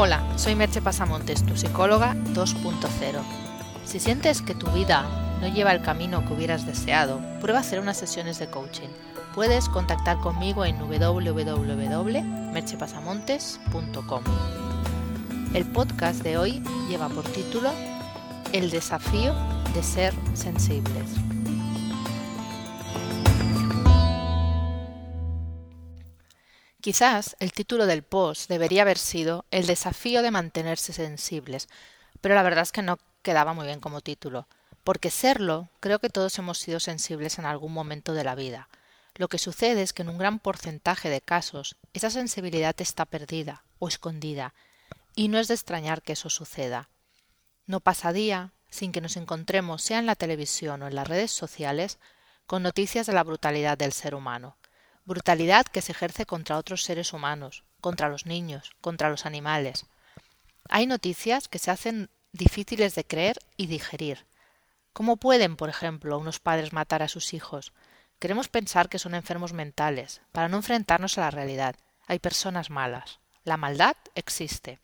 Hola, soy Merche Pasamontes, tu psicóloga 2.0. Si sientes que tu vida no lleva el camino que hubieras deseado, prueba a hacer unas sesiones de coaching. Puedes contactar conmigo en www.merchepasamontes.com. El podcast de hoy lleva por título El desafío de ser sensibles. Quizás el título del post debería haber sido El desafío de mantenerse sensibles, pero la verdad es que no quedaba muy bien como título, porque serlo creo que todos hemos sido sensibles en algún momento de la vida. Lo que sucede es que en un gran porcentaje de casos esa sensibilidad está perdida o escondida, y no es de extrañar que eso suceda. No pasa día sin que nos encontremos, sea en la televisión o en las redes sociales, con noticias de la brutalidad del ser humano brutalidad que se ejerce contra otros seres humanos, contra los niños, contra los animales. Hay noticias que se hacen difíciles de creer y digerir. ¿Cómo pueden, por ejemplo, unos padres matar a sus hijos? Queremos pensar que son enfermos mentales, para no enfrentarnos a la realidad. Hay personas malas. La maldad existe.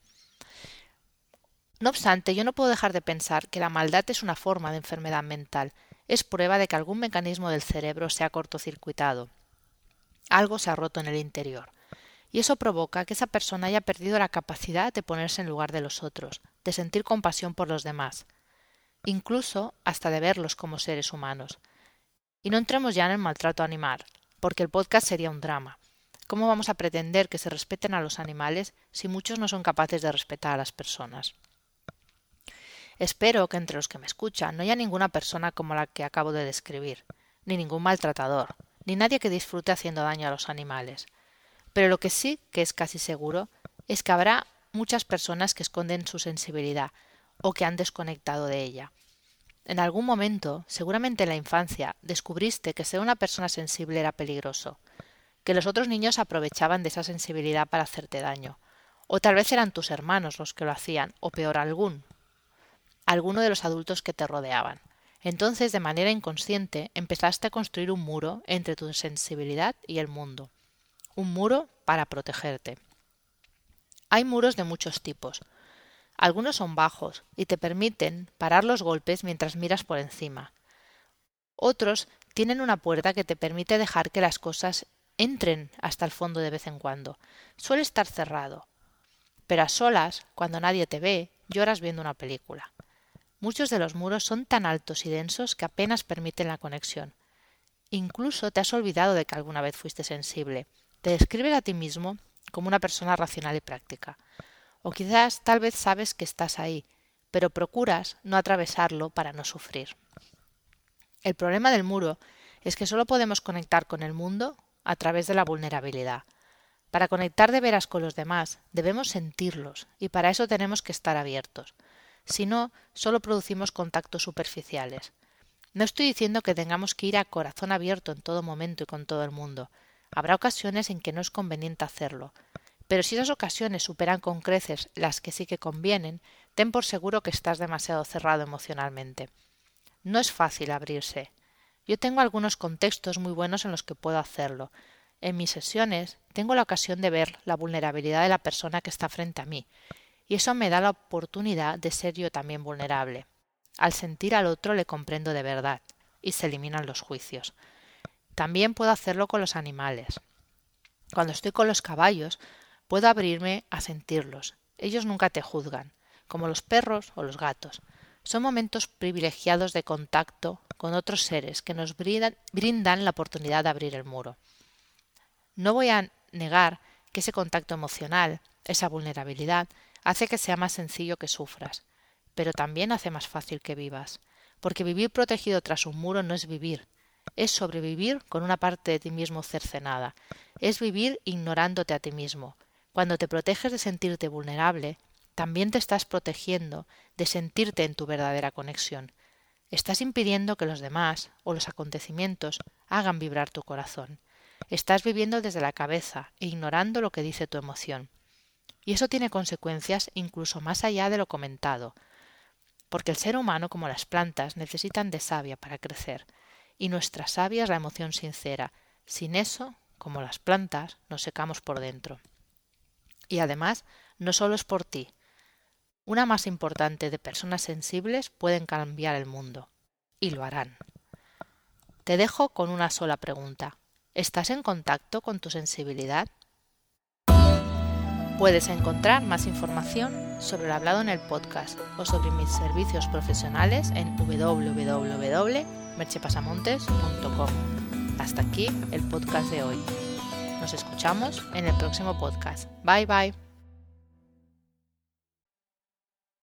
No obstante, yo no puedo dejar de pensar que la maldad es una forma de enfermedad mental. Es prueba de que algún mecanismo del cerebro se ha cortocircuitado, algo se ha roto en el interior. Y eso provoca que esa persona haya perdido la capacidad de ponerse en lugar de los otros, de sentir compasión por los demás, incluso hasta de verlos como seres humanos. Y no entremos ya en el maltrato animal, porque el podcast sería un drama. ¿Cómo vamos a pretender que se respeten a los animales si muchos no son capaces de respetar a las personas? Espero que entre los que me escuchan no haya ninguna persona como la que acabo de describir, ni ningún maltratador, ni nadie que disfrute haciendo daño a los animales. Pero lo que sí que es casi seguro es que habrá muchas personas que esconden su sensibilidad o que han desconectado de ella. En algún momento, seguramente en la infancia, descubriste que ser una persona sensible era peligroso, que los otros niños aprovechaban de esa sensibilidad para hacerte daño, o tal vez eran tus hermanos los que lo hacían, o peor algún, alguno de los adultos que te rodeaban. Entonces, de manera inconsciente, empezaste a construir un muro entre tu sensibilidad y el mundo. Un muro para protegerte. Hay muros de muchos tipos. Algunos son bajos y te permiten parar los golpes mientras miras por encima. Otros tienen una puerta que te permite dejar que las cosas entren hasta el fondo de vez en cuando. Suele estar cerrado. Pero a solas, cuando nadie te ve, lloras viendo una película. Muchos de los muros son tan altos y densos que apenas permiten la conexión. Incluso te has olvidado de que alguna vez fuiste sensible. Te describes a ti mismo como una persona racional y práctica. O quizás tal vez sabes que estás ahí, pero procuras no atravesarlo para no sufrir. El problema del muro es que solo podemos conectar con el mundo a través de la vulnerabilidad. Para conectar de veras con los demás debemos sentirlos y para eso tenemos que estar abiertos. Si no, solo producimos contactos superficiales. No estoy diciendo que tengamos que ir a corazón abierto en todo momento y con todo el mundo. Habrá ocasiones en que no es conveniente hacerlo. Pero si esas ocasiones superan con creces las que sí que convienen, ten por seguro que estás demasiado cerrado emocionalmente. No es fácil abrirse. Yo tengo algunos contextos muy buenos en los que puedo hacerlo. En mis sesiones tengo la ocasión de ver la vulnerabilidad de la persona que está frente a mí, y eso me da la oportunidad de ser yo también vulnerable. Al sentir al otro le comprendo de verdad y se eliminan los juicios. También puedo hacerlo con los animales. Cuando estoy con los caballos, puedo abrirme a sentirlos. Ellos nunca te juzgan, como los perros o los gatos. Son momentos privilegiados de contacto con otros seres que nos brindan, brindan la oportunidad de abrir el muro. No voy a negar que ese contacto emocional, esa vulnerabilidad, hace que sea más sencillo que sufras, pero también hace más fácil que vivas, porque vivir protegido tras un muro no es vivir, es sobrevivir con una parte de ti mismo cercenada, es vivir ignorándote a ti mismo. Cuando te proteges de sentirte vulnerable, también te estás protegiendo de sentirte en tu verdadera conexión. Estás impidiendo que los demás o los acontecimientos hagan vibrar tu corazón. Estás viviendo desde la cabeza e ignorando lo que dice tu emoción. Y eso tiene consecuencias incluso más allá de lo comentado, porque el ser humano, como las plantas, necesitan de savia para crecer, y nuestra savia es la emoción sincera. Sin eso, como las plantas, nos secamos por dentro. Y además, no solo es por ti. Una más importante de personas sensibles pueden cambiar el mundo. Y lo harán. Te dejo con una sola pregunta. ¿Estás en contacto con tu sensibilidad? Puedes encontrar más información sobre lo hablado en el podcast o sobre mis servicios profesionales en www.merchepasamontes.com. Hasta aquí el podcast de hoy. Nos escuchamos en el próximo podcast. Bye bye.